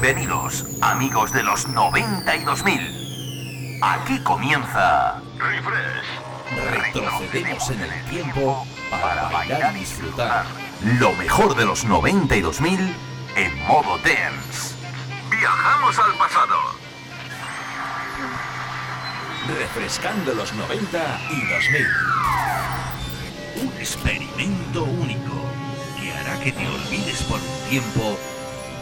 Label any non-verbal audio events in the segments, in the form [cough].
Bienvenidos, amigos de los 92.000. Aquí comienza Refresh. Retrocedemos en el tiempo para bailar y disfrutar. Lo mejor de los 92.000 en modo dance. Viajamos al pasado. Refrescando los 90 y 2000. Un experimento único que hará que te olvides por un tiempo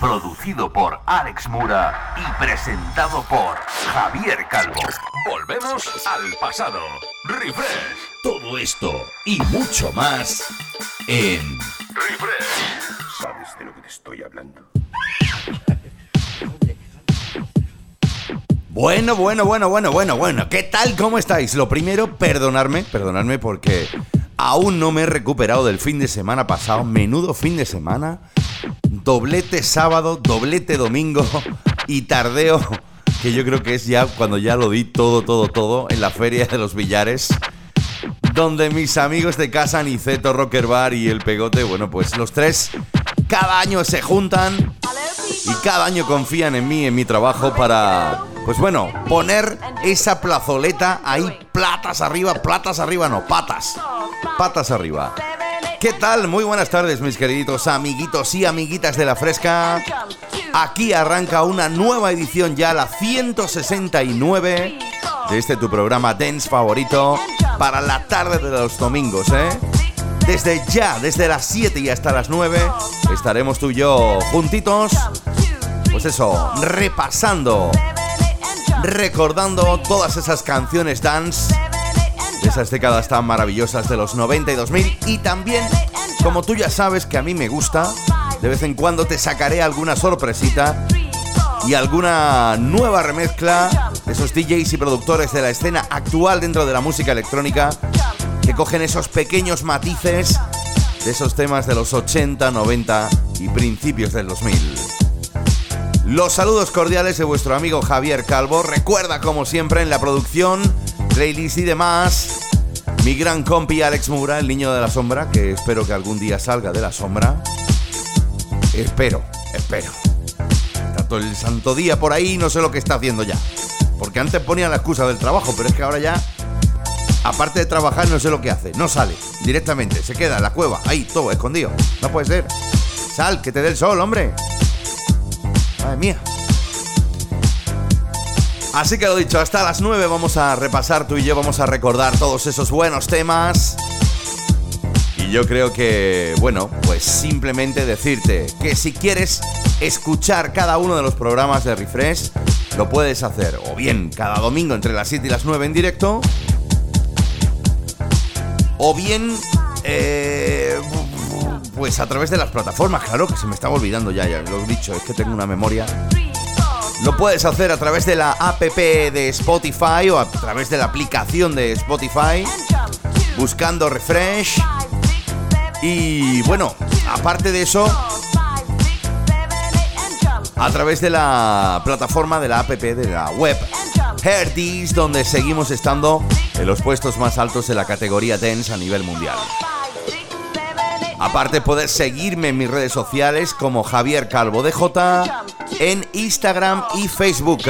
producido por Alex Mura y presentado por Javier Calvo. Volvemos al pasado. Refresh. Todo esto y mucho más en Refresh. ¿Sabes de lo que te estoy hablando? Bueno, bueno, bueno, bueno, bueno, bueno. ¿Qué tal? ¿Cómo estáis? Lo primero, perdonarme, perdonadme porque aún no me he recuperado del fin de semana pasado. Menudo fin de semana. Doblete sábado, doblete domingo [laughs] y tardeo, que yo creo que es ya cuando ya lo di todo, todo, todo en la feria de los billares. Donde mis amigos de casa, Niceto, Rocker Bar y El Pegote, bueno, pues los tres cada año se juntan y cada año confían en mí, en mi trabajo para, pues bueno, poner esa plazoleta ahí, platas arriba, platas arriba, no, patas, patas arriba. ¿Qué tal? Muy buenas tardes, mis queriditos amiguitos y amiguitas de la fresca. Aquí arranca una nueva edición ya, la 169 de este tu programa Dance favorito para la tarde de los domingos, ¿eh? Desde ya, desde las 7 y hasta las 9, estaremos tú y yo juntitos, pues eso, repasando, recordando todas esas canciones dance de esas décadas tan maravillosas de los 90 y 2000 y también, como tú ya sabes que a mí me gusta, de vez en cuando te sacaré alguna sorpresita y alguna nueva remezcla de esos DJs y productores de la escena actual dentro de la música electrónica que cogen esos pequeños matices de esos temas de los 80, 90 y principios del 2000. Los saludos cordiales de vuestro amigo Javier Calvo. Recuerda, como siempre, en la producción, playlist y demás, mi gran compi Alex Mura, el niño de la sombra, que espero que algún día salga de la sombra. Espero, espero. Todo el santo día por ahí, no sé lo que está haciendo ya. Porque antes ponía la excusa del trabajo, pero es que ahora ya, aparte de trabajar, no sé lo que hace. No sale directamente, se queda en la cueva, ahí, todo escondido. No puede ser. Sal, que te dé el sol, hombre. Mía. Así que lo dicho, hasta las 9 vamos a repasar tú y yo, vamos a recordar todos esos buenos temas. Y yo creo que, bueno, pues simplemente decirte que si quieres escuchar cada uno de los programas de Refresh, lo puedes hacer o bien cada domingo entre las 7 y las 9 en directo, o bien, eh, pues a través de las plataformas, claro que se me estaba olvidando ya, ya lo he dicho, es que tengo una memoria. Lo puedes hacer a través de la app de Spotify o a través de la aplicación de Spotify, buscando Refresh. Y bueno, aparte de eso, a través de la plataforma de la app de la web Herdis, donde seguimos estando en los puestos más altos de la categoría Dance a nivel mundial. Aparte puedes seguirme en mis redes sociales como Javier Calvo DJ en Instagram y Facebook.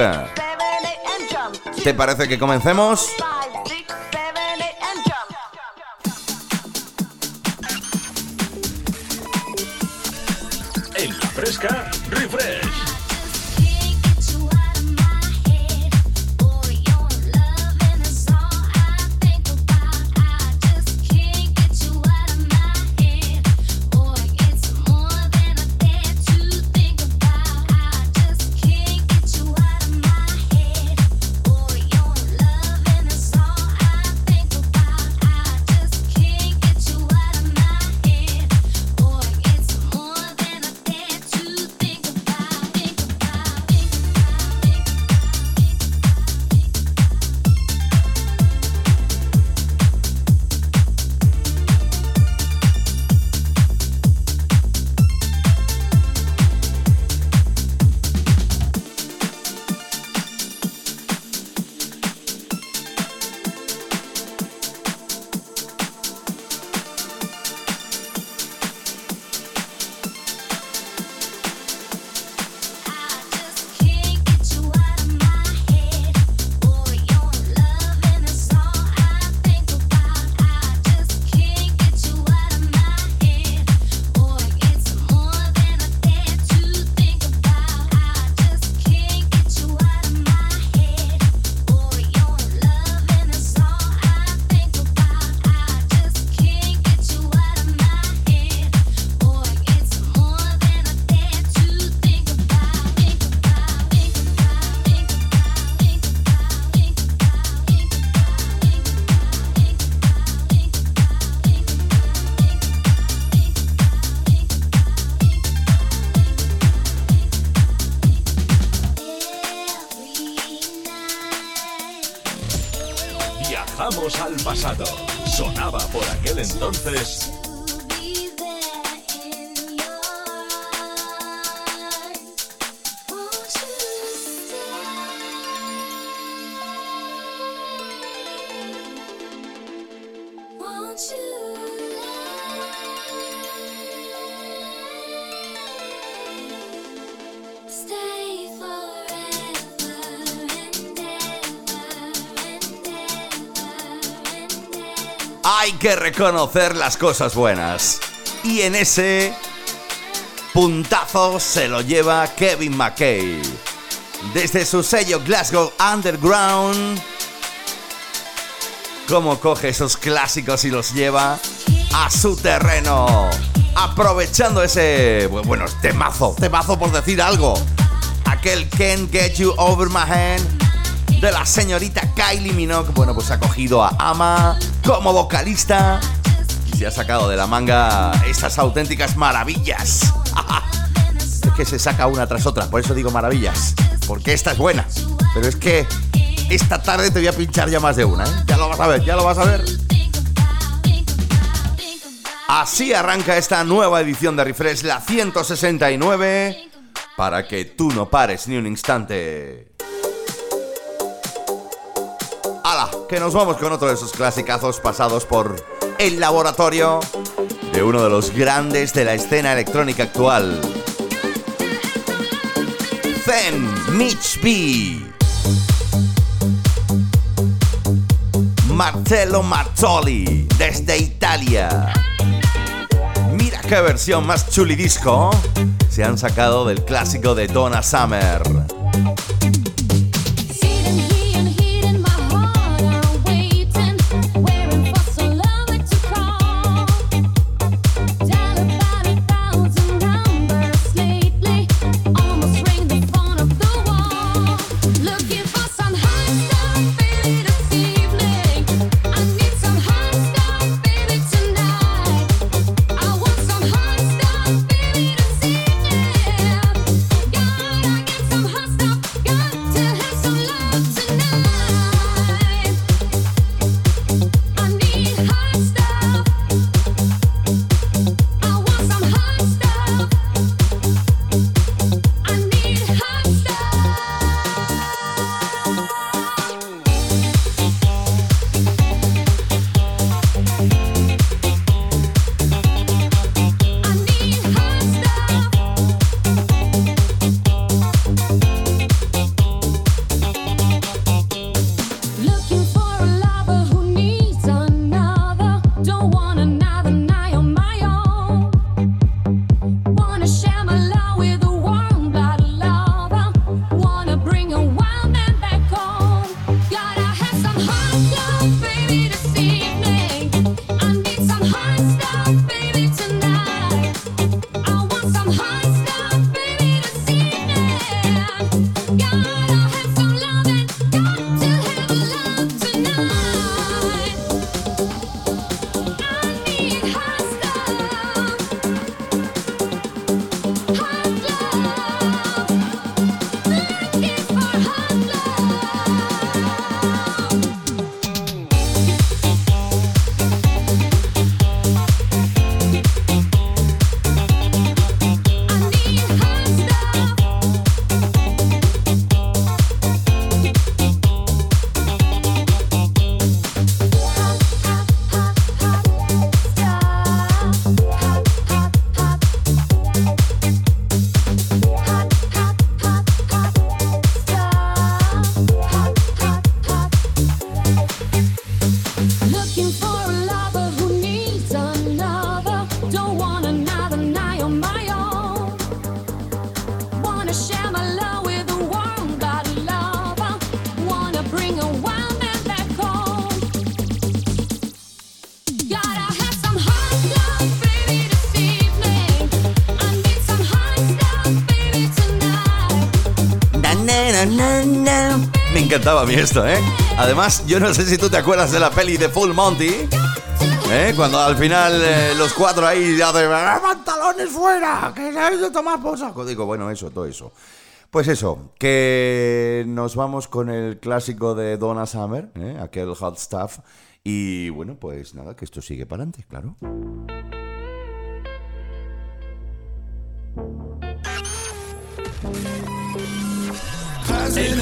¿Te parece que comencemos? Viajamos al pasado. Sonaba por aquel entonces que reconocer las cosas buenas. Y en ese puntazo se lo lleva Kevin McKay. Desde su sello Glasgow Underground, cómo coge esos clásicos y los lleva a su terreno. Aprovechando ese, bueno, temazo, temazo por decir algo. Aquel Can't Get You Over My Hand de la señorita Kylie Minogue. Bueno, pues ha cogido a Ama como vocalista y se ha sacado de la manga estas auténticas maravillas. [laughs] es que se saca una tras otra, por eso digo maravillas, porque esta es buena. Pero es que esta tarde te voy a pinchar ya más de una, ¿eh? Ya lo vas a ver, ya lo vas a ver. Así arranca esta nueva edición de Refresh, la 169, para que tú no pares ni un instante. Que nos vamos con otro de esos clasicazos pasados por el laboratorio de uno de los grandes de la escena electrónica actual. Zen Mitch B. Marcello Marzoli, desde Italia. Mira qué versión más chulidisco se han sacado del clásico de Donna Summer. Encantaba a mí esto, ¿eh? Además, yo no sé si tú te acuerdas de la peli de Full Monty. ¿eh? Cuando al final eh, los cuatro ahí hacen ¡Ah, pantalones fuera, que sabéis de tomar por. Digo, bueno, eso, todo eso. Pues eso, que nos vamos con el clásico de Donna Summer, ¿eh? aquel hot stuff. Y bueno, pues nada, que esto sigue para adelante, claro. En.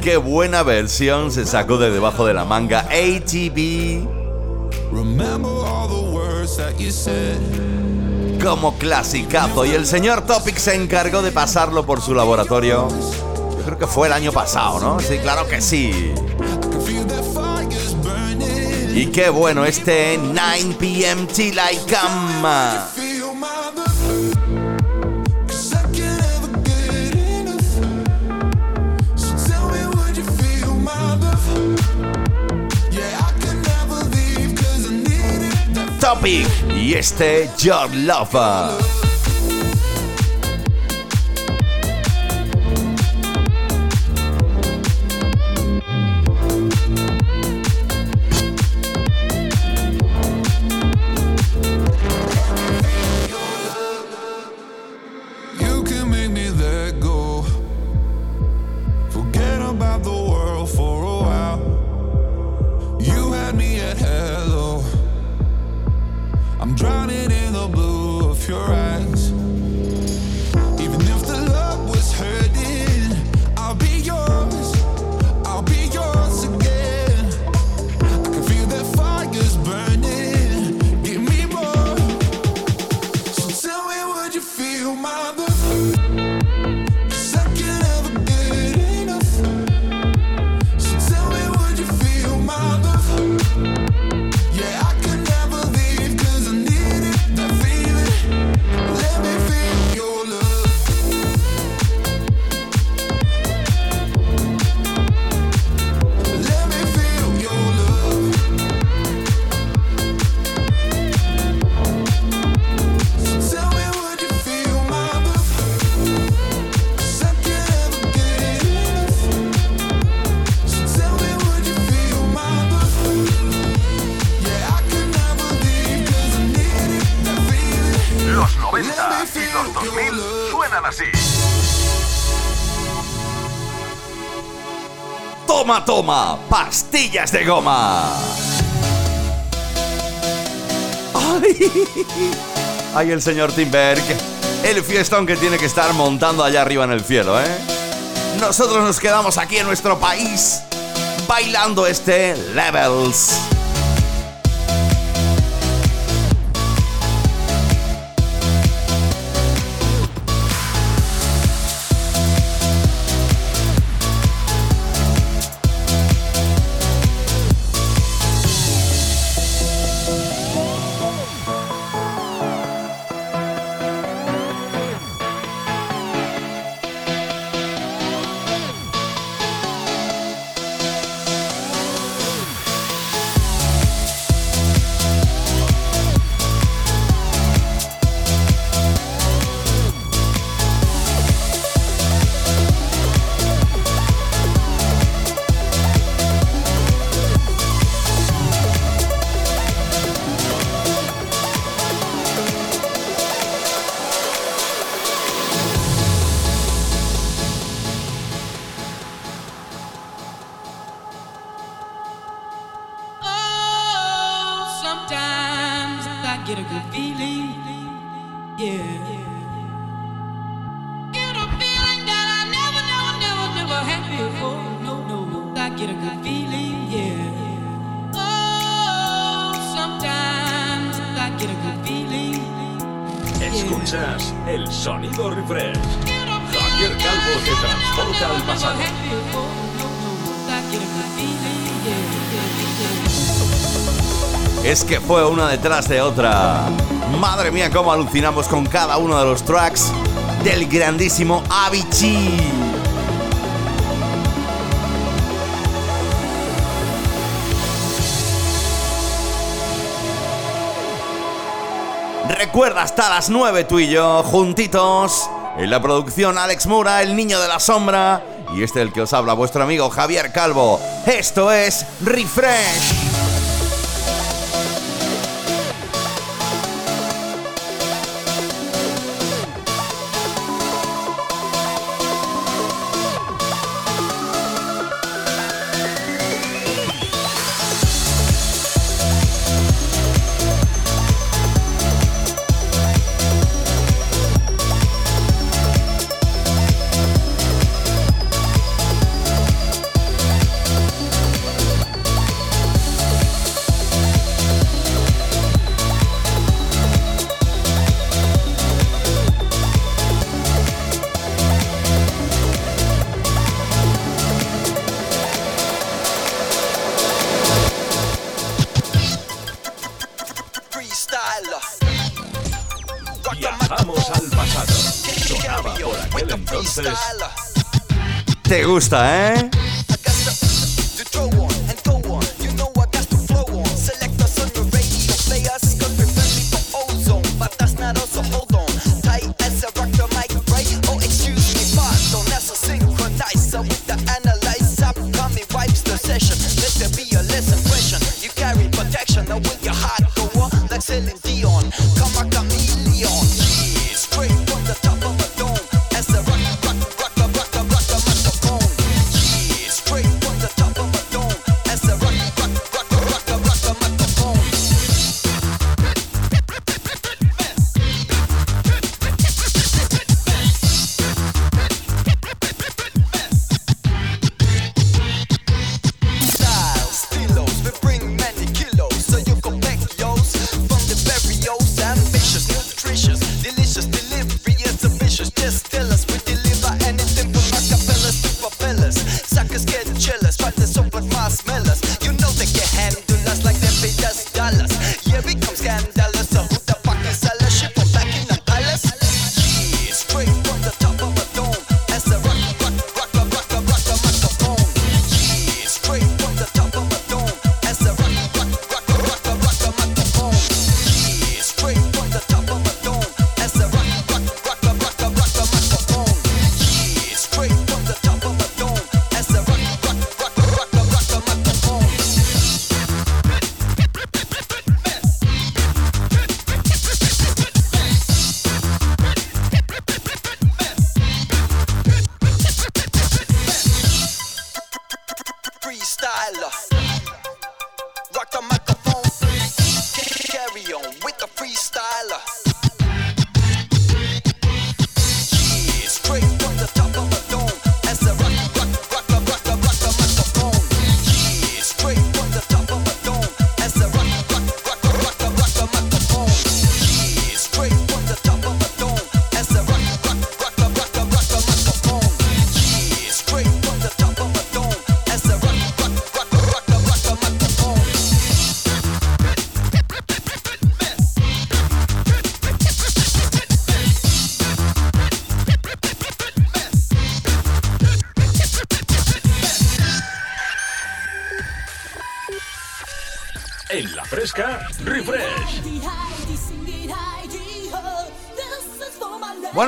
Qué buena versión se sacó de debajo de la manga ATV. Como clasicazo. Y el señor Topic se encargó de pasarlo por su laboratorio. Yo creo que fue el año pasado, ¿no? Sí, claro que sí. Y qué bueno este 9 pm till I come. Topic y este Your Lover. De goma. Ay, el señor Timberg. El fiestón que tiene que estar montando allá arriba en el cielo, ¿eh? Nosotros nos quedamos aquí en nuestro país bailando este Levels. Es que fue una detrás de otra. Madre mía, cómo alucinamos con cada uno de los tracks del grandísimo Avicii. Recuerda hasta las 9 tú y yo, juntitos, en la producción Alex Mura, el niño de la sombra, y este el que os habla, vuestro amigo Javier Calvo. Esto es Refresh. ¿Te gusta,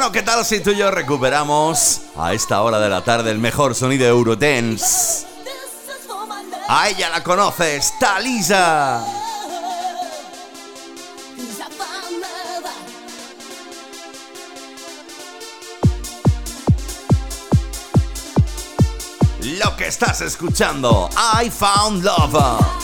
Bueno, ¿qué tal si tú y yo recuperamos a esta hora de la tarde el mejor sonido Eurodance? ¡A ella la conoces! ¡Talisa! Lo que estás escuchando, I Found Love.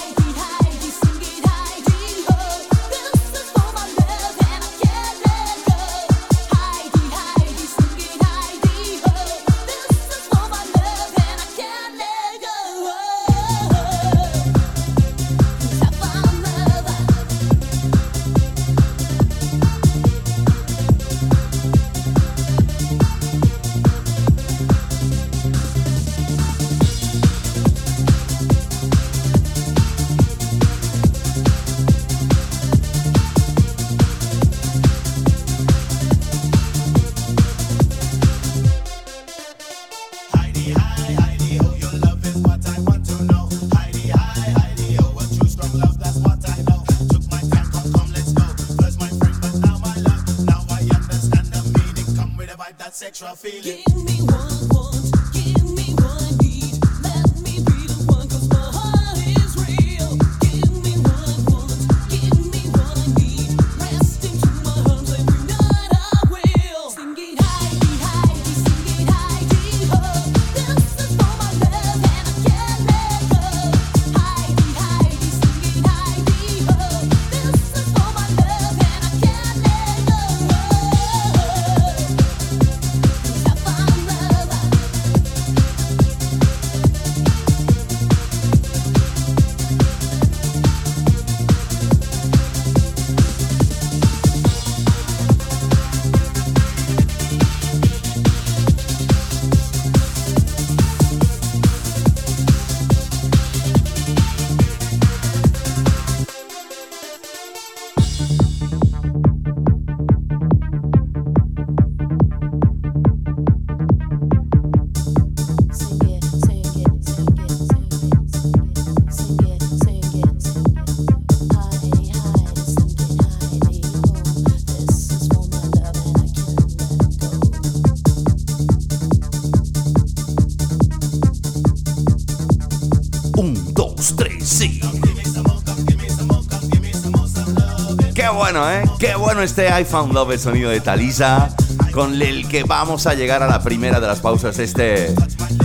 Bueno, ¿eh? Qué bueno este I Found Love, el sonido de Talisa, con el que vamos a llegar a la primera de las pausas, este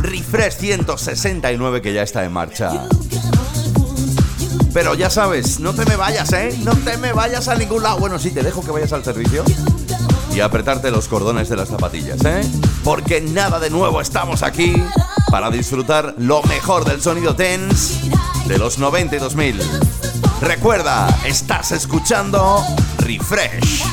Refresh 169 que ya está en marcha. Pero ya sabes, no te me vayas, ¿eh? No te me vayas a ningún lado. Bueno, sí, te dejo que vayas al servicio y apretarte los cordones de las zapatillas, ¿eh? Porque nada de nuevo, estamos aquí para disfrutar lo mejor del sonido tense de los 90 y 2000. Recuerda, estás escuchando Refresh.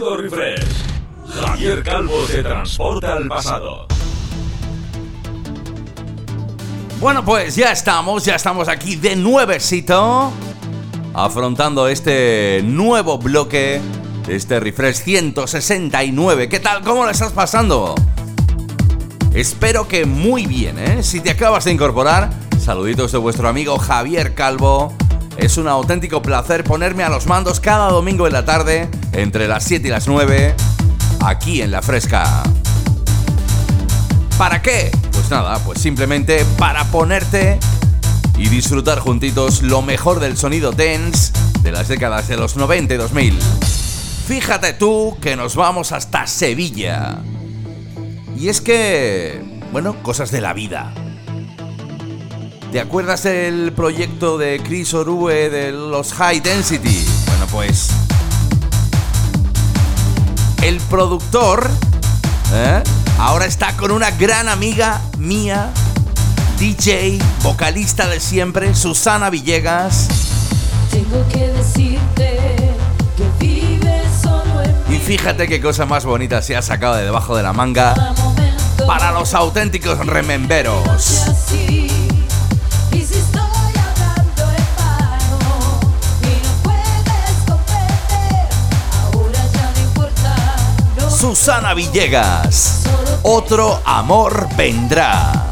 Refresh. Javier Calvo te transporta al pasado. Bueno, pues ya estamos, ya estamos aquí de nuevecito, afrontando este nuevo bloque, este refresh 169. ¿Qué tal? ¿Cómo lo estás pasando? Espero que muy bien, ¿eh? Si te acabas de incorporar, saluditos de vuestro amigo Javier Calvo es un auténtico placer ponerme a los mandos cada domingo en la tarde, entre las 7 y las 9, aquí en La Fresca. ¿Para qué? Pues nada, pues simplemente para ponerte y disfrutar juntitos lo mejor del sonido dance de las décadas de los 90 y 2000. Fíjate tú que nos vamos hasta Sevilla. Y es que, bueno, cosas de la vida. ¿Te acuerdas del proyecto de Chris Orue de los High Density? Bueno, pues. El productor ¿eh? ahora está con una gran amiga mía, DJ, vocalista de siempre, Susana Villegas. Tengo que decirte que vives solo en Y fíjate qué cosa más bonita se ha sacado de debajo de la manga para los auténticos rememberos. Susana Villegas. Otro amor vendrá.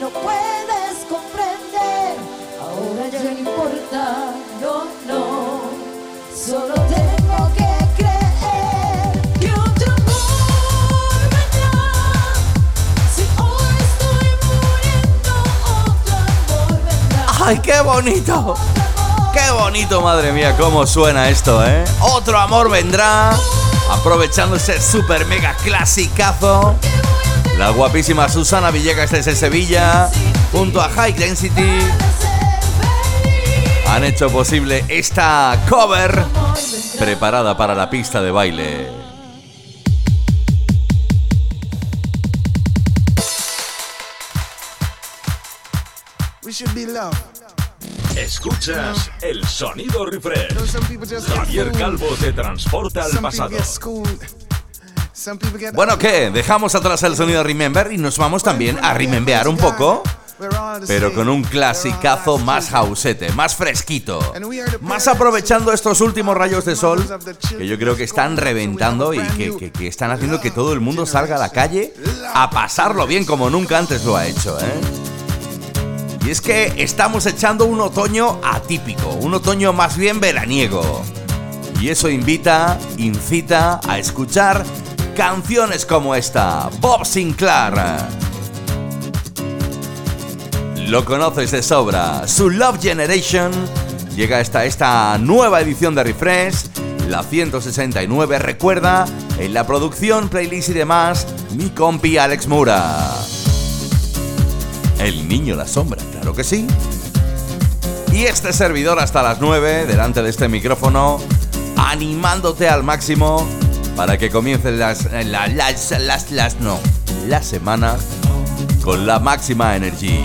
No puedes comprender, ahora ya no importa, no, no. Solo tengo que creer que otro amor vendrá. Si hoy estoy muriendo, otro amor vendrá. ¡Ay, qué bonito! ¡Qué bonito, madre mía! ¿Cómo suena esto, eh? Otro amor vendrá. Aprovechando ese super mega clasicazo. La guapísima Susana Villegas desde Sevilla, junto a High Density, han hecho posible esta cover preparada para la pista de baile. Escuchas el sonido refresh. Javier. Calvo te transporta al pasado. Bueno, ¿qué? Dejamos atrás el sonido Remember y nos vamos también a remembear un poco, pero con un clasicazo más jausete, más fresquito, más aprovechando estos últimos rayos de sol que yo creo que están reventando y que están haciendo que todo el mundo salga a la calle a pasarlo bien como nunca antes lo ha hecho, ¿eh? Y es que estamos echando un otoño atípico, un otoño más bien veraniego. Y eso invita, incita a escuchar canciones como esta, Bob Sinclair. Lo conoces de sobra, su Love Generation llega hasta esta nueva edición de Refresh, la 169, recuerda, en la producción, playlist y demás, mi compi Alex Mura. El niño la sombra, claro que sí. Y este servidor hasta las 9, delante de este micrófono, animándote al máximo para que comiencen las, la- las, las, las, no, la semana con la máxima energía.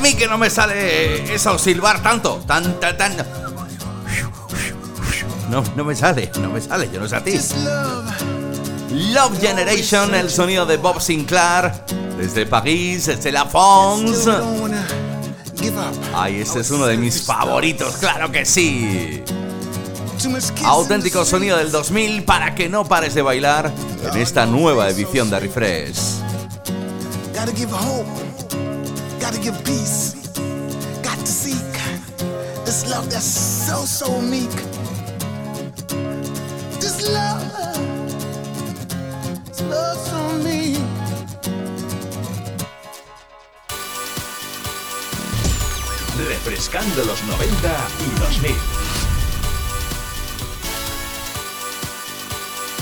Mí que no me sale eso, silbar tanto, tan, tan, tan. No, no me sale, no me sale, yo no sé a ti. Love. Generation, el sonido de Bob Sinclair, desde París, desde La France. Ay, este es uno de mis favoritos, claro que sí. Auténtico sonido del 2000 para que no pares de bailar en esta nueva edición de Refresh. Gotta give peace. Got to seek this love that's so, so meek. This love. So. Refrescando los 90 y 2000.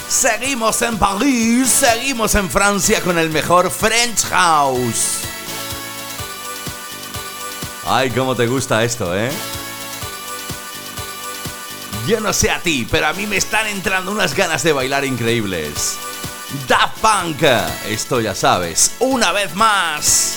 Seguimos en París, seguimos en Francia con el mejor French House. Ay, cómo te gusta esto, ¿eh? Yo no sé a ti, pero a mí me están entrando unas ganas de bailar increíbles. Daft Punk, esto ya sabes, una vez más.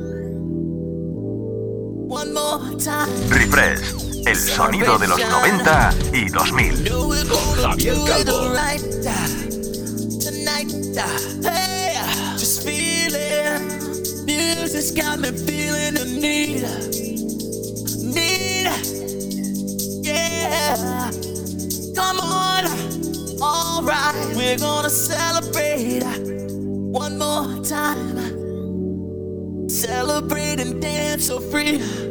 One more time. Refresh, el sonido de los 90 y 2000. know we're gonna Javier Calvo. right tonight. Hey, just feeling. Music's got me feeling the need. Need. Yeah. Come on. Alright, we're gonna celebrate one more time. Celebrate and dance so free.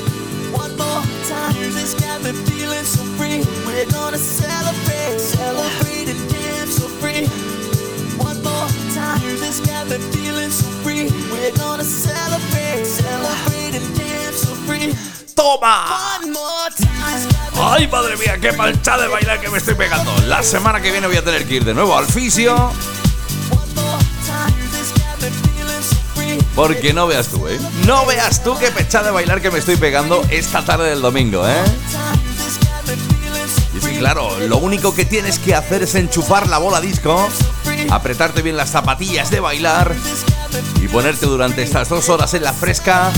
One more time. Music's got me feeling so free. We're gonna celebrate. Celebrate and dance so free. One more time. Music's got me feeling so free. We're gonna celebrate. Celebrate and dance so free. ¡Toma! One more time. ¡Ay, ¡Ay, madre mía, qué pancha de bailar que me estoy pegando! La semana que viene voy a tener que ir de nuevo al fisio. Porque no veas tú, ¿eh? No veas tú qué pecha de bailar que me estoy pegando esta tarde del domingo, ¿eh? Y sí, claro, lo único que tienes que hacer es enchufar la bola disco, apretarte bien las zapatillas de bailar y ponerte durante estas dos horas en la fresca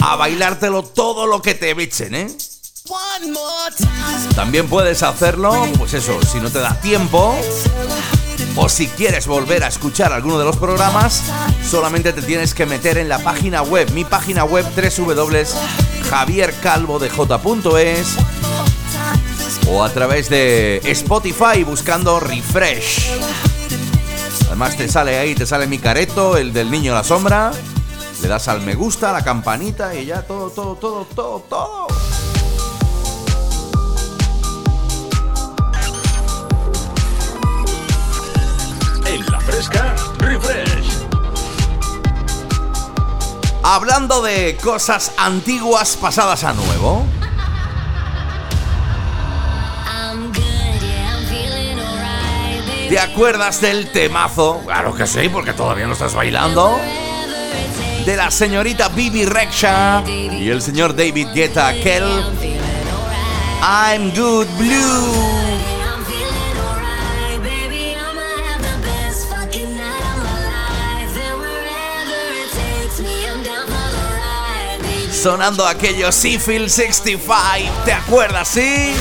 a bailártelo todo lo que te echen, ¿eh? También puedes hacerlo, pues eso, si no te da tiempo o si quieres volver a escuchar alguno de los programas, solamente te tienes que meter en la página web, mi página web www.javiercalvodej.es o a través de Spotify buscando Refresh. Además te sale ahí, te sale mi careto, el del niño a la sombra. Le das al me gusta, a la campanita y ya todo, todo, todo, todo, todo. Fresca, refresh. Hablando de cosas antiguas pasadas a nuevo. ¿Te acuerdas del temazo? Claro que sí, porque todavía no estás bailando. De la señorita Bibi Rexha y el señor David Guetta Kell. I'm Good Blue. Sonando aquellos Seafield 65. ¿Te acuerdas, sí?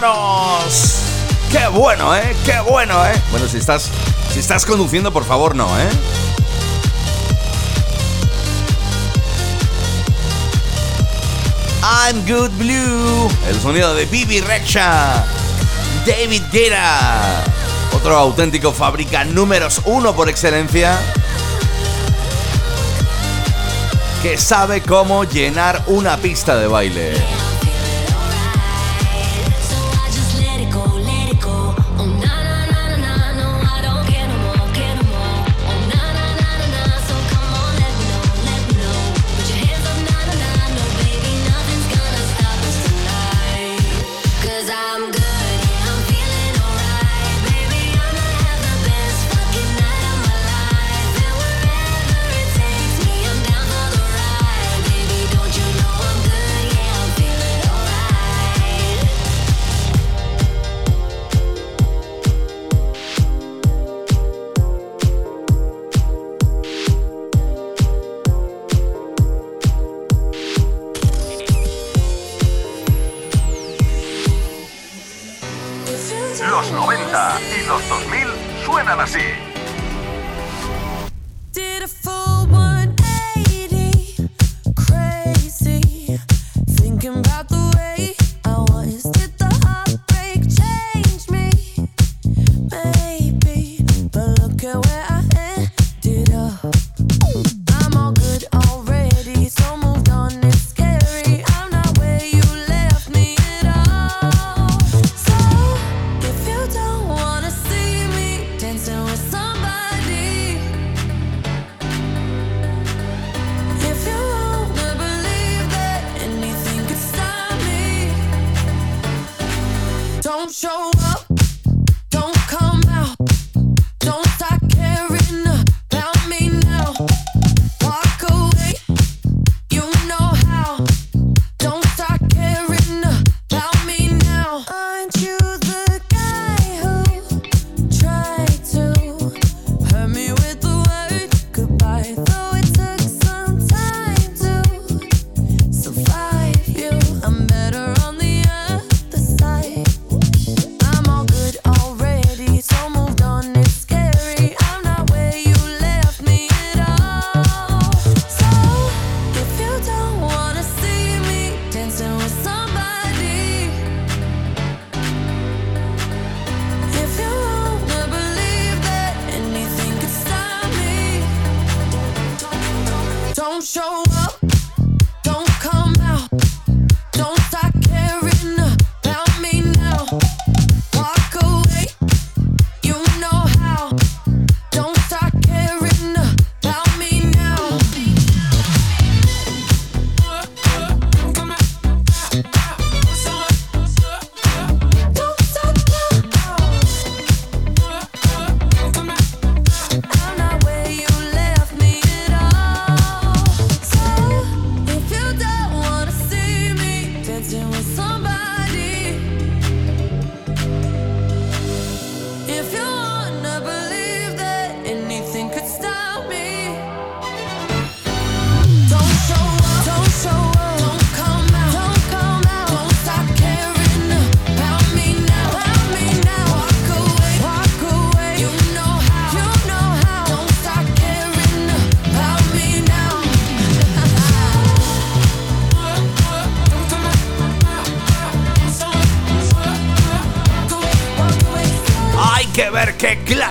¡Qué bueno, eh! ¡Qué bueno, eh! Bueno, si estás, si estás conduciendo, por favor, no, eh. I'm Good Blue. El sonido de Bibi Rexha. David Guetta. Otro auténtico fábrica números uno por excelencia. Que sabe cómo llenar una pista de baile.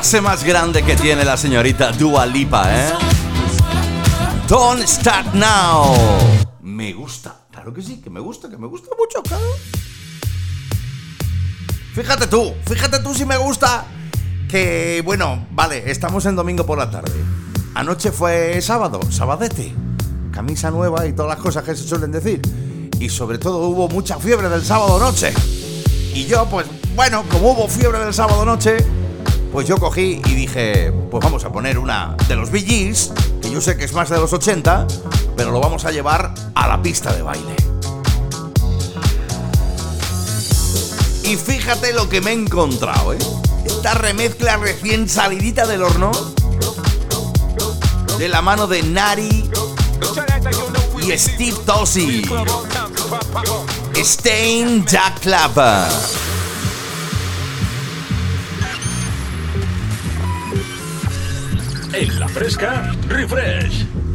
Clase más grande que tiene la señorita Dua Lipa, ¿eh? Don't Start Now. Me gusta, claro que sí, que me gusta, que me gusta mucho, claro. Fíjate tú, fíjate tú si me gusta. Que bueno, vale, estamos en domingo por la tarde. Anoche fue sábado, sabadete. Camisa nueva y todas las cosas que se suelen decir. Y sobre todo hubo mucha fiebre del sábado noche. Y yo, pues, bueno, como hubo fiebre del sábado noche, pues yo cogí y dije, pues vamos a poner una de los Bee Gees, que yo sé que es más de los 80, pero lo vamos a llevar a la pista de baile. Y fíjate lo que me he encontrado, ¿eh? Esta remezcla recién salidita del horno, de la mano de Nari y Steve Tosi. Stain Jack Clapper. En la fresca, refresh.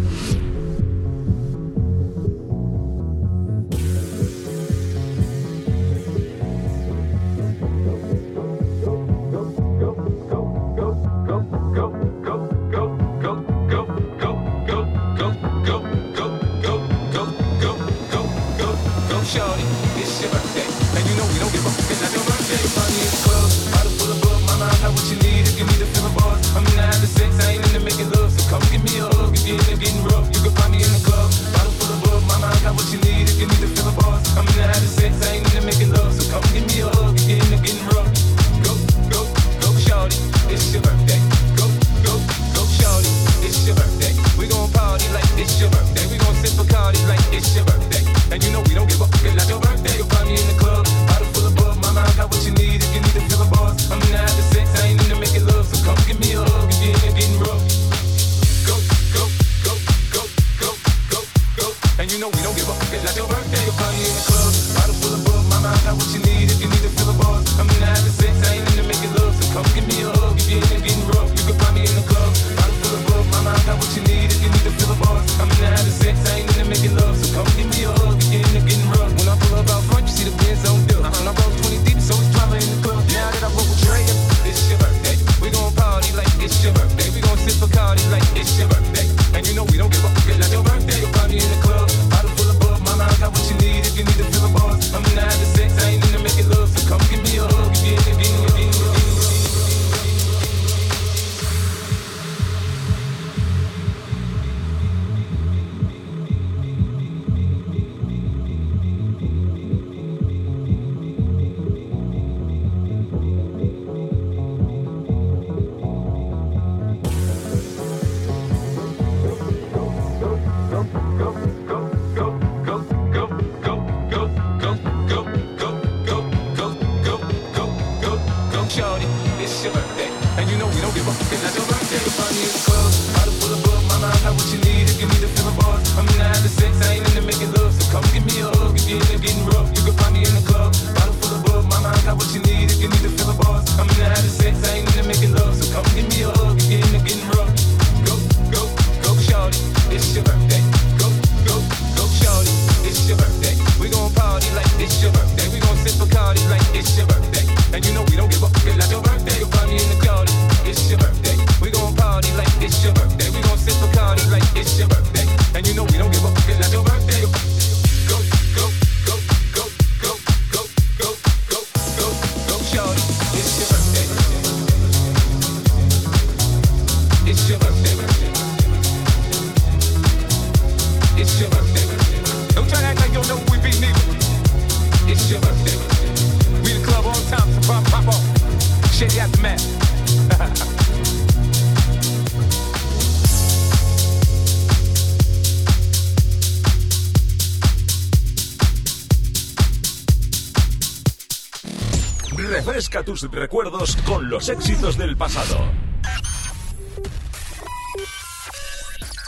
Refresca tus recuerdos con los éxitos del pasado.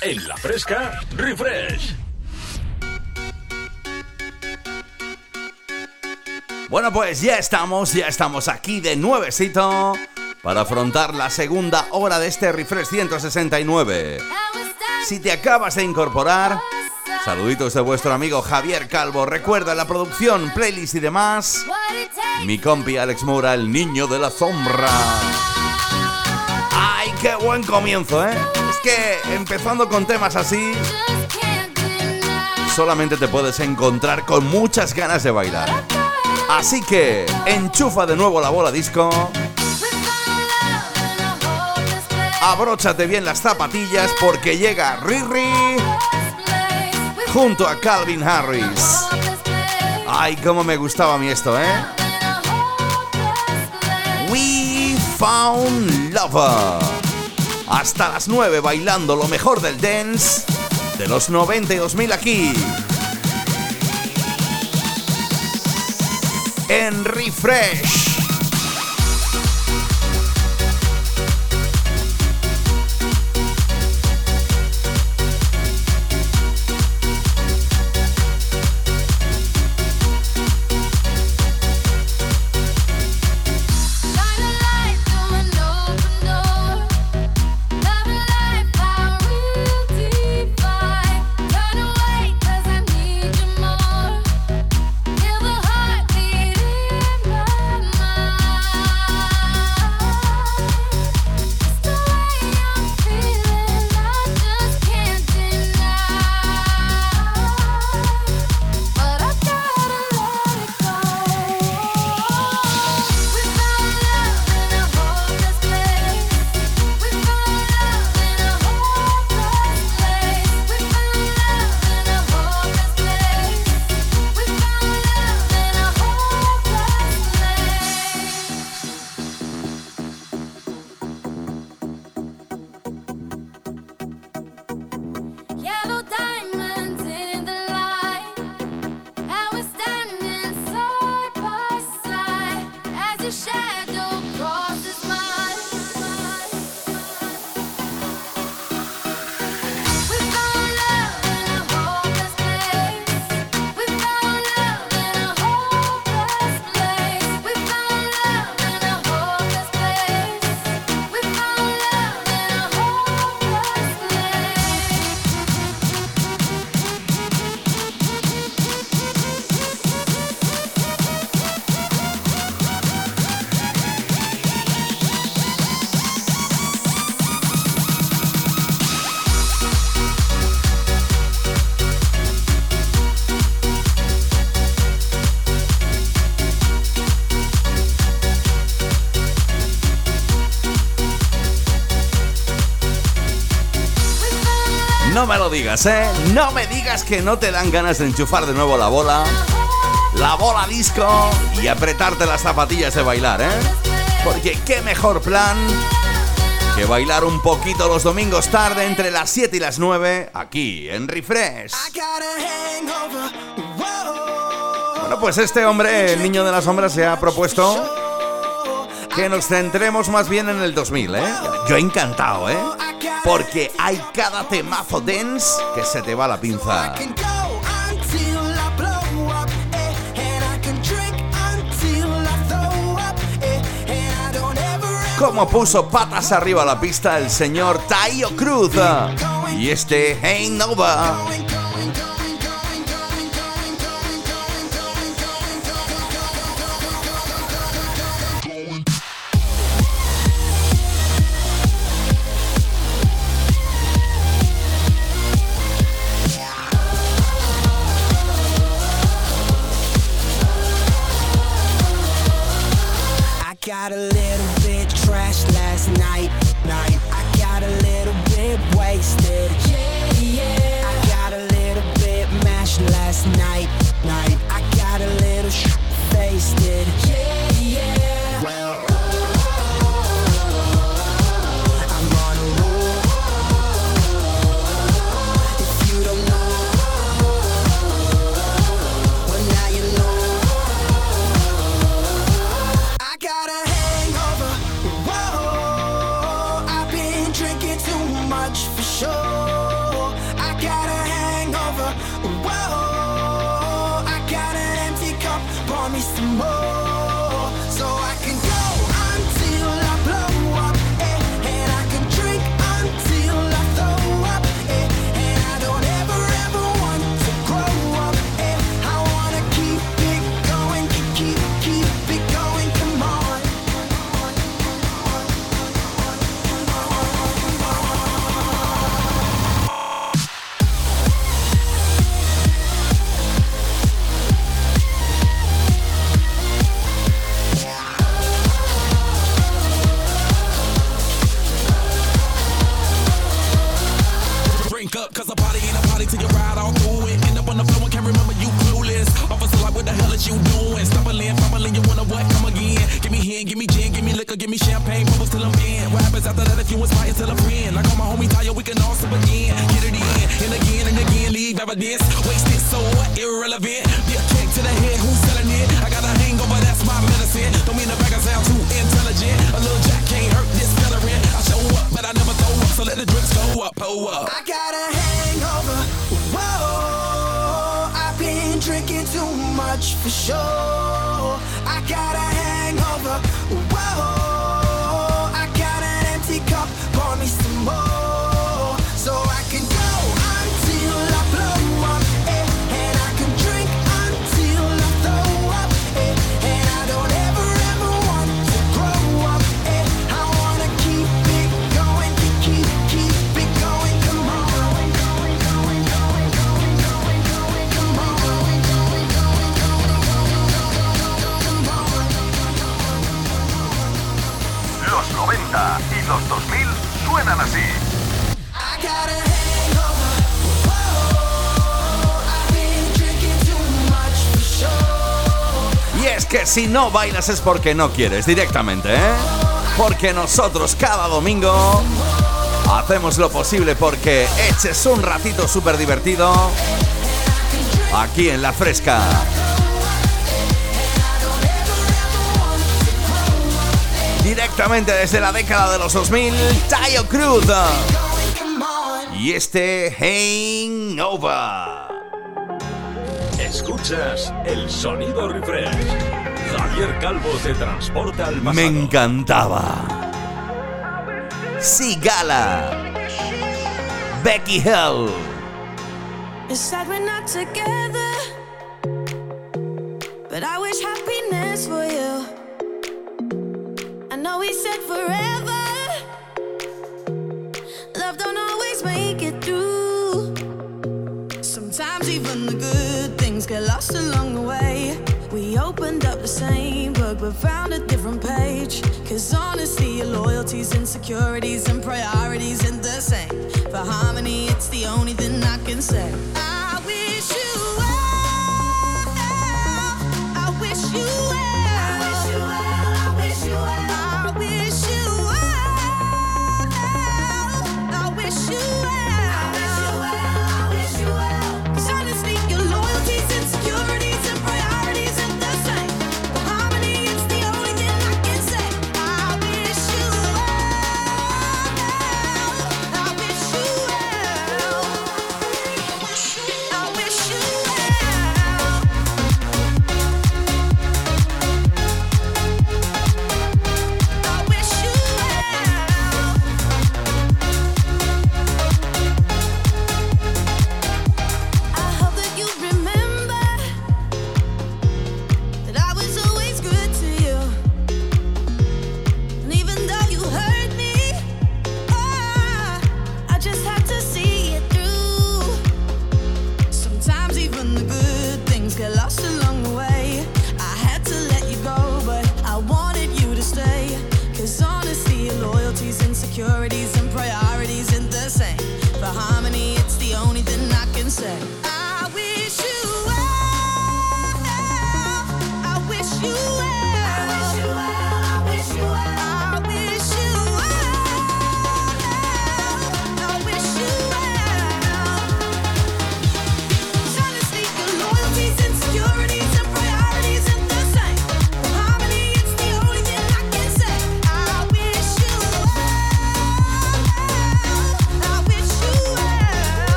En la fresca, refresh. Bueno, pues ya estamos, ya estamos aquí de nuevecito para afrontar la segunda hora de este Refresh 169. Si te acabas de incorporar, saluditos de vuestro amigo Javier Calvo. Recuerda la producción, playlist y demás. Mi compi Alex Moura, el niño de la sombra. ¡Ay, qué buen comienzo, eh! Es que empezando con temas así, solamente te puedes encontrar con muchas ganas de bailar. Así que enchufa de nuevo la bola disco, abróchate bien las zapatillas porque llega Riri junto a Calvin Harris. Ay, cómo me gustaba a mí esto, ¿eh? We Found Love. Hasta las 9 bailando lo mejor del dance de los 92.000 aquí. En Refresh. No me lo digas, ¿eh? No me digas que no te dan ganas de enchufar de nuevo la bola, la bola disco y apretarte las zapatillas de bailar, ¿eh? Porque qué mejor plan que bailar un poquito los domingos tarde entre las 7 y las 9 aquí en Refresh. Bueno, pues este hombre, el niño de la sombra, se ha propuesto que nos centremos más bien en el 2000, ¿eh? Yo encantado, ¿eh? porque hay cada temazo dance que se te va la pinza. Como puso patas arriba a la pista el señor Tayo Cruz y este Ain't Nova. In a party till you ride all through it. End up on the floor and can't remember you clueless. Officer like, what the hell is you doing? Stumbling, fumbling, you wanna what? Come again. Give me hand, give me gin, give me liquor, give me champagne, bubbles till I'm in. What happens after that if you inspire till a friend? Like all my homies tired, we can all sip again. Get it in, and again and again, leave evidence. Wasted so? Irrelevant. Be a kick to the head, who's selling it? I got a hangover, that's my medicine. Don't mean to brag, I sound too intelligent. A little jack can't hurt this veteran. I show up, but I never throw up, so let the drinks go up, pull up. I got a hangover. Much for sure. I got a hangover. Que si no bailas es porque no quieres directamente, ¿eh? Porque nosotros cada domingo hacemos lo posible porque eches un ratito súper divertido aquí en La Fresca. Directamente desde la década de los 2000, Tayo Cruz. Y este Hangover. Escuchas el sonido refresh. Javier Calvo te transporta al pasado. Me encantaba. Sigala. Becky Hill. It's sad we're not together, but I wish happiness for you. I know we said forever. Love don't always make it through. Sometimes even the good things get lost along the way. We opened up the same book but found a different page. Cause honestly, your loyalties, insecurities, and priorities ain't the same. For harmony, it's the only thing I can say. I wish you well. I wish you well. I wish you well. I wish you well. I wish you well. I wish you well.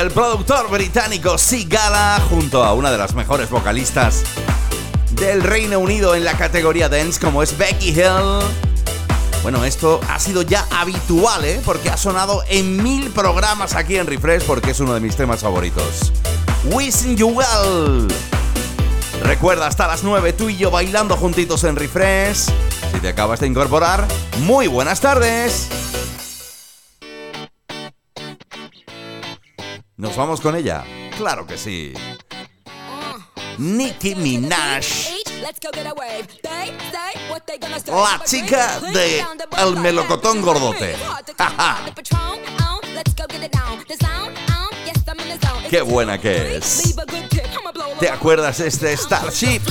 El productor británico Sigala junto a una de las mejores vocalistas del Reino Unido en la categoría dance como es Becky Hill. Bueno, esto ha sido ya habitual, ¿eh? Porque ha sonado en mil programas aquí en Refresh porque es uno de mis temas favoritos. Wishing You Well. Recuerda, hasta las 9 tú y yo bailando juntitos en Refresh. Si te acabas de incorporar, muy buenas tardes. Vamos con ella? Claro que sí. Nicki Minaj. La chica de El Melocotón Gordote. Qué buena que es. ¿Te acuerdas de este Starship?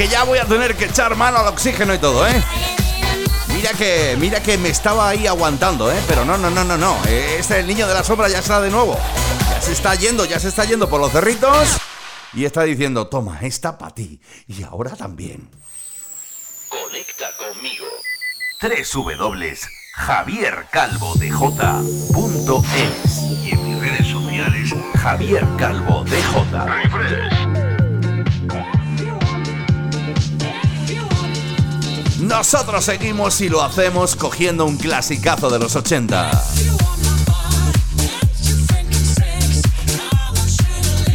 Que ya voy a tener que echar mano al oxígeno y todo, ¿eh? Mira que, mira que me estaba ahí aguantando, ¿eh? Pero no, no, no, no, no. Este el niño de la sombra ya está de nuevo. Ya se está yendo, ya se está yendo por los cerritos. Y está diciendo, toma, esta para ti. Y ahora también. Conecta conmigo. www.javiercalvodj.es y en mis redes sociales Javier Calvo DJ. Nosotros seguimos y lo hacemos cogiendo un clasicazo de los 80.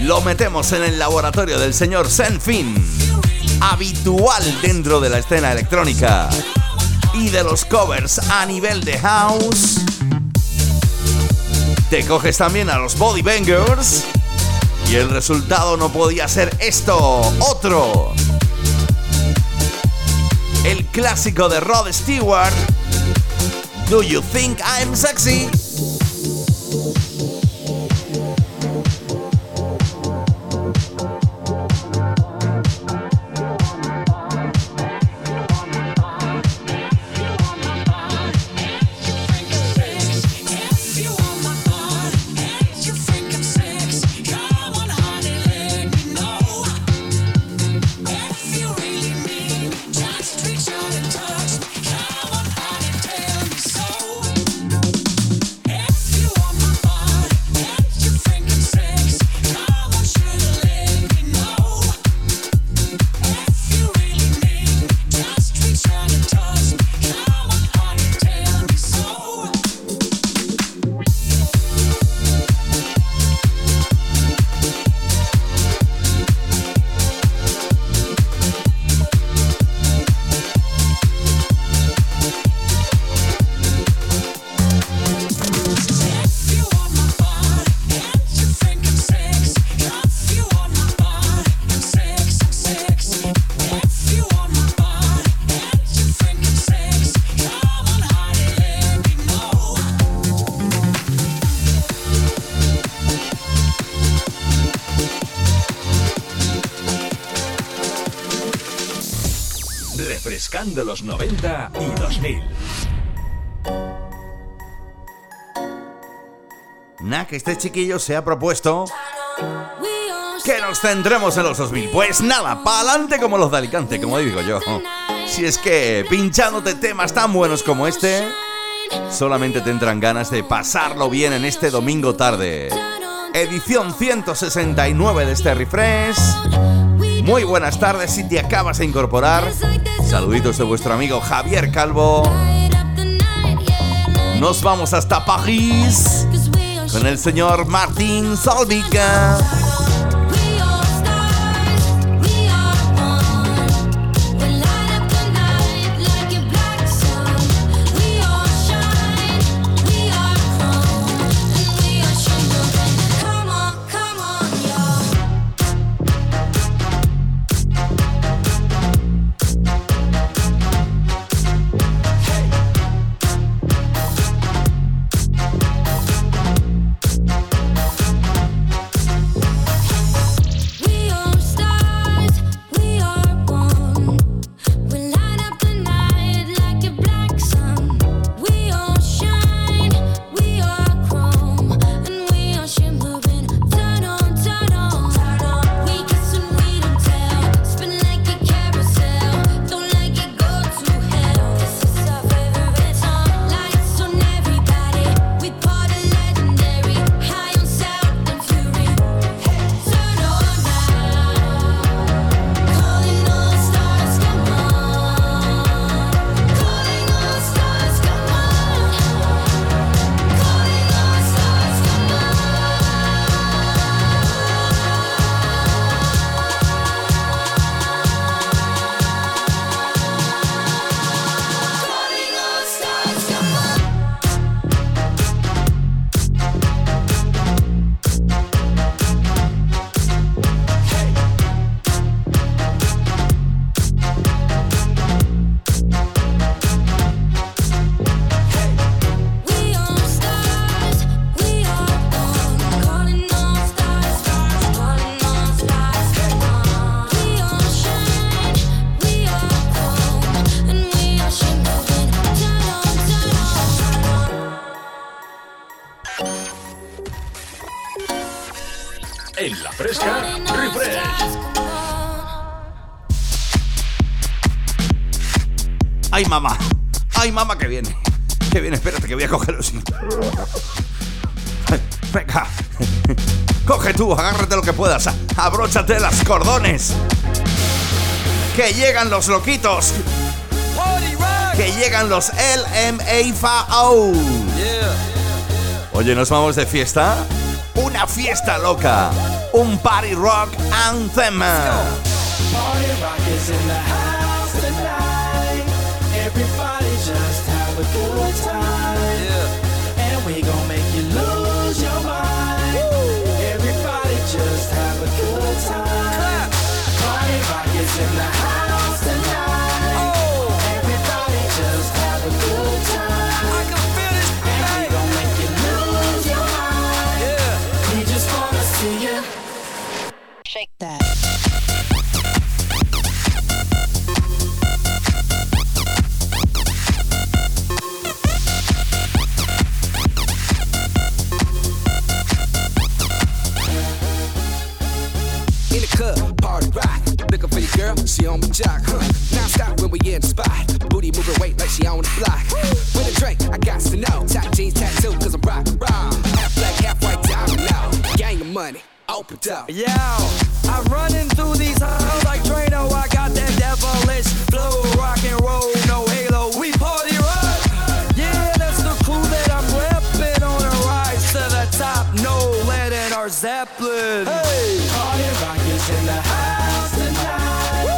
Lo metemos en el laboratorio del señor Senfin, habitual dentro de la escena electrónica y de los covers a nivel de house. Te coges también a los Body Bangers y el resultado no podía ser esto, otro el clásico de Rod Stewart. Do you think I'm sexy? Refrescando los 90 y 2000. Nah, que este chiquillo se ha propuesto que nos centremos en los 2000. Pues nada, pa'lante como los de Alicante, como digo yo. Si es que pinchándote temas tan buenos como este, solamente tendrán ganas de pasarlo bien en este domingo tarde. Edición 169 de este refresh. Muy buenas tardes si te acabas de incorporar. Saluditos de vuestro amigo Javier Calvo. Nos vamos hasta París con el señor Martín Solvica. ¡Ay, mamá! ¡Ay, mamá, que viene! Que viene, espérate, que voy a coger los Venga. Coge tú, agárrate lo que puedas. Abróchate las cordones. Que llegan los loquitos. Que llegan los LMAFAO. Oye, ¿nos vamos de fiesta? Una fiesta loca. Un party rock anthem. Money, open up. Yo, I'm running through these halls like Drano. I got that devilish flow, rock and roll, no halo. We party rock. Yeah, that's the crew that I'm repping on a rise to the top. No lead in our Zeppelin. Hey, party rock is in the house tonight.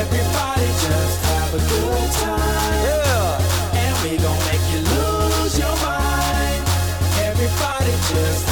Everybody just have a good time. Yeah, and we gon' make you lose your mind. Everybody just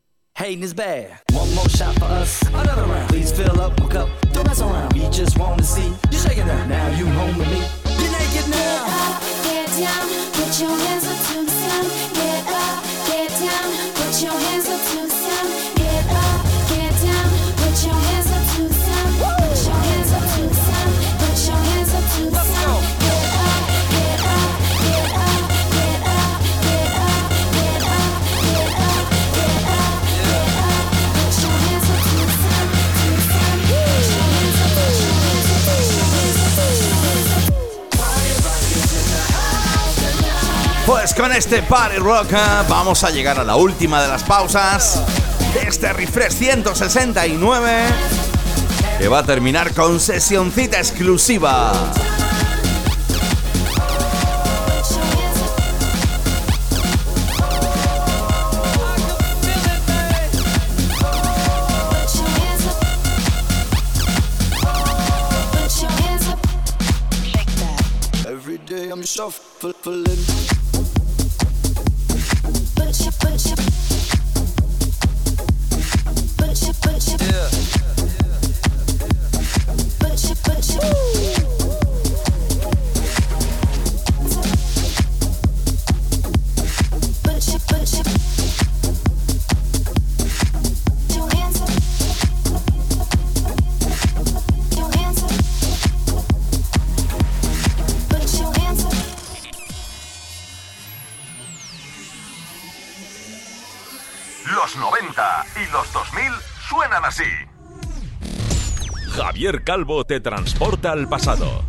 Hating is bad. One more shot for us, another round. Please fill up my cup, don't mess around. We just want to see you shaking that. Now you home with me. You're naked now. Get up, get down, put your hands up to the sun. Get up, get down, put your hands up to the sun. Get up, get down, put your hands Pues con este Party Rock eh, vamos a llegar a la última de las pausas de este Refresh 169 que va a terminar con sesioncita exclusiva. Calvo te transporta al pasado.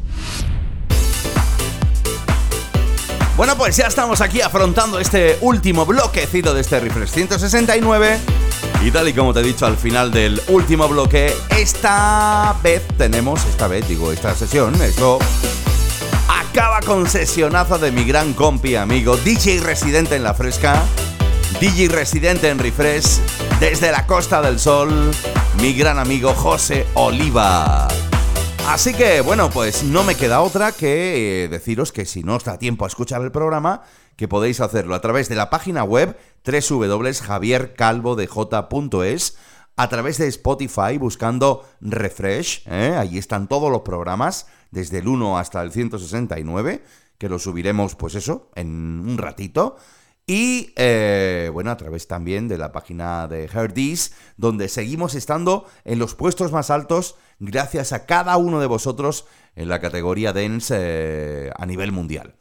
Bueno, pues ya estamos aquí afrontando este último bloquecito de este Refresh 169. Y tal y como te he dicho al final del último bloque, esta vez tenemos, esta vez digo, esta sesión, eso acaba con sesionazo de mi gran compi amigo, DJ residente en la fresca, DJ residente en Refresh, desde la Costa del Sol, mi gran amigo José Oliva. Así que, bueno, pues no me queda otra que eh, deciros que si no os da tiempo a escuchar el programa, que podéis hacerlo a través de la página web www.javiercalvodej.es, a través de Spotify buscando Refresh, ¿eh? ahí están todos los programas, desde el 1 hasta el 169, que lo subiremos, pues eso, en un ratito. Y eh, bueno, a través también de la página de Herdis, donde seguimos estando en los puestos más altos gracias a cada uno de vosotros en la categoría Dance eh, a nivel mundial.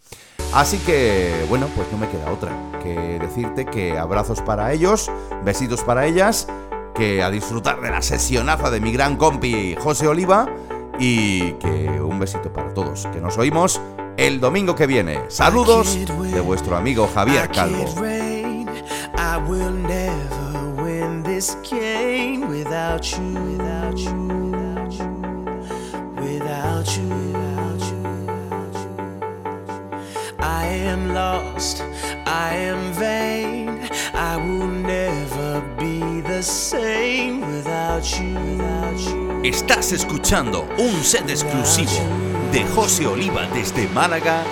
Así que, bueno, pues no me queda otra que decirte que abrazos para ellos, besitos para ellas, que a disfrutar de la sesionaza de mi gran compi José Oliva y que un besito para todos, que nos oímos el domingo que viene. Saludos de vuestro amigo Javier Calvo. I am lost, I am vain, I will never be the same. Estás escuchando un set exclusivo de José Oliva desde Málaga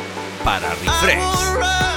para Refresh.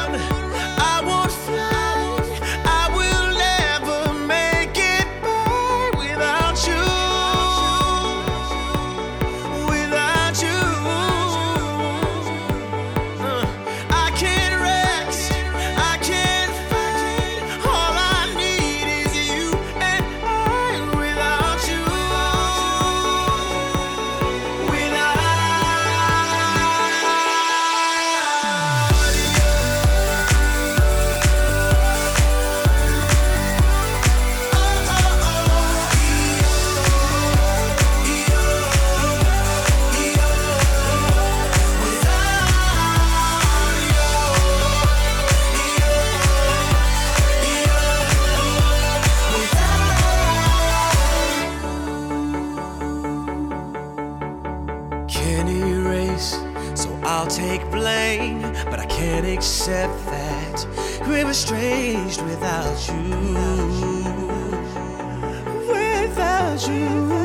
Accept that we're estranged without you. Without you,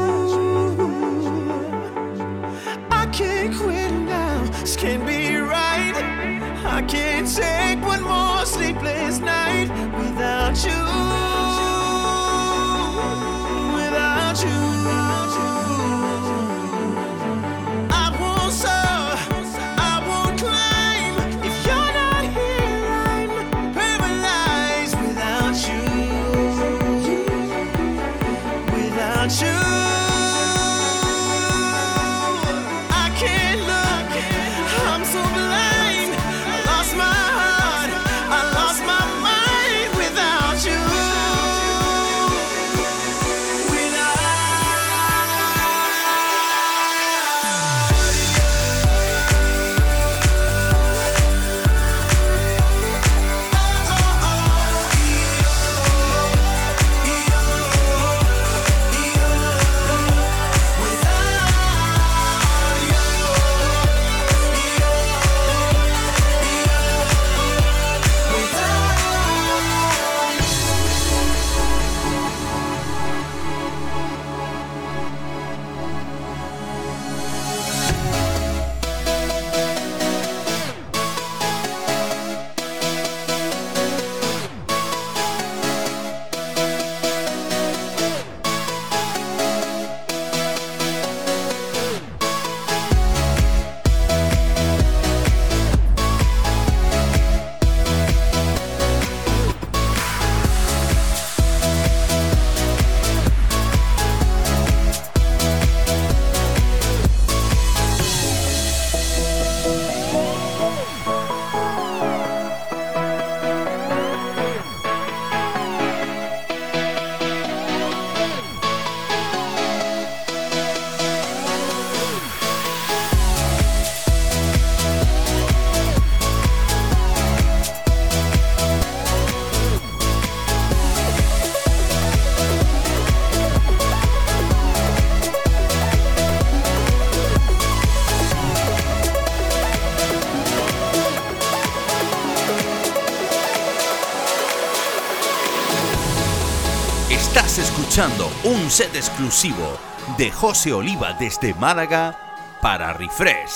un set exclusivo de José Oliva desde Málaga para Refresh.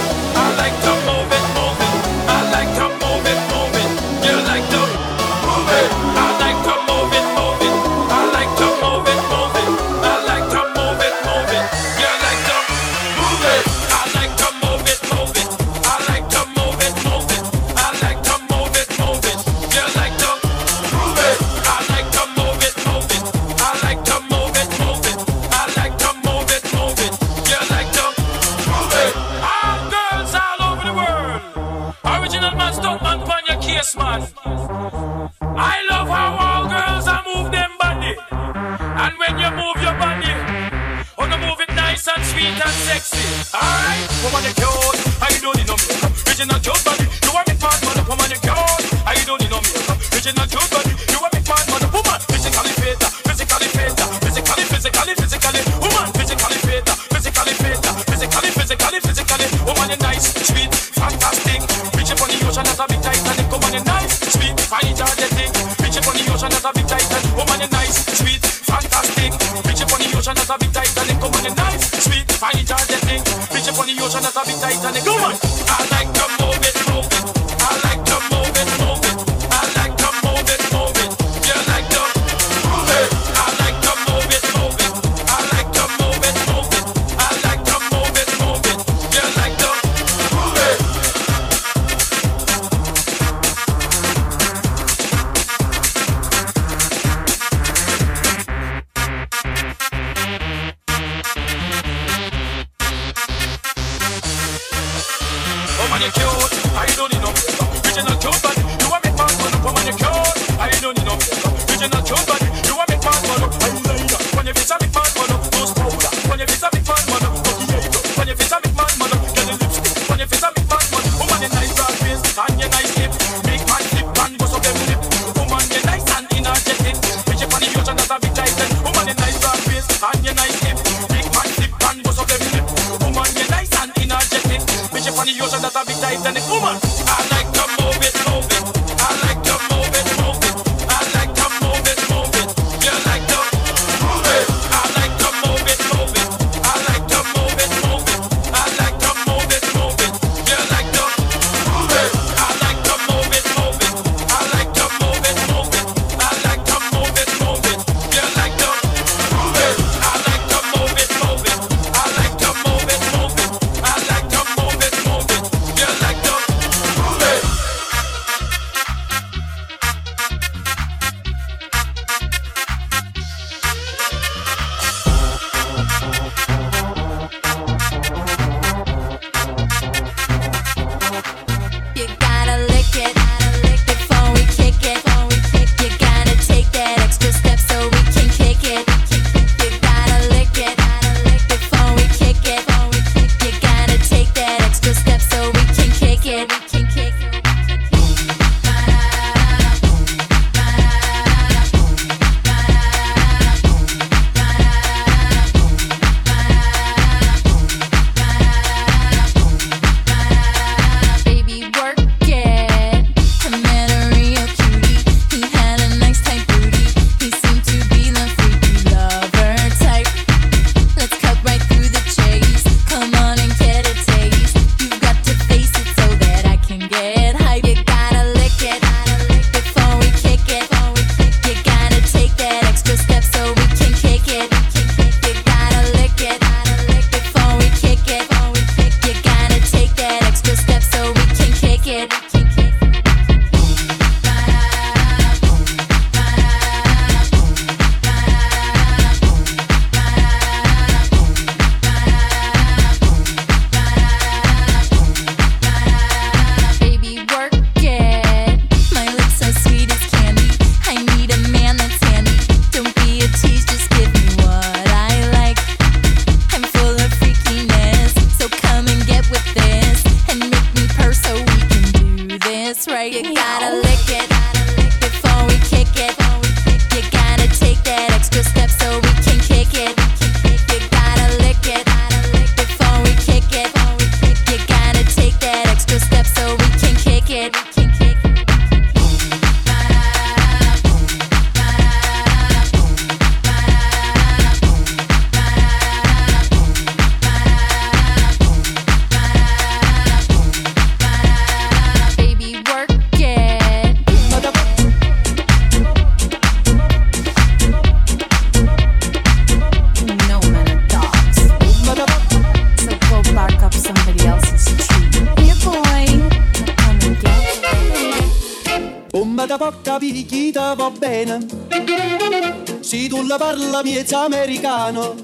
mezzo americano.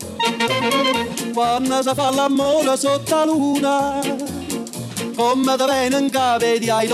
Quando si fa l'amore sotto la luna come te vengono in capo di I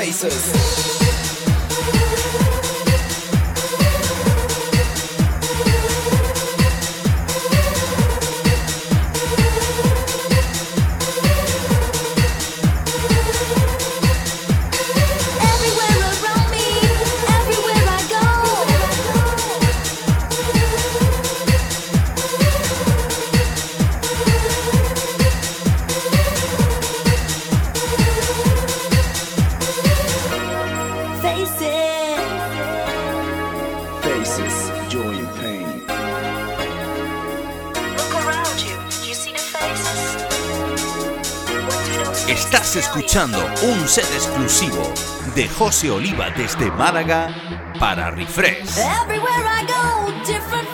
Faces set exclusivo de José Oliva desde Málaga para Refresh. Everywhere I go, different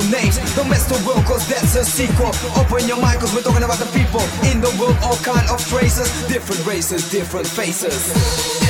no names. Don't mess the world, cause that's a sequel. Open your mind, cause we're talking about the people in the world, all kind of races, different races, different faces.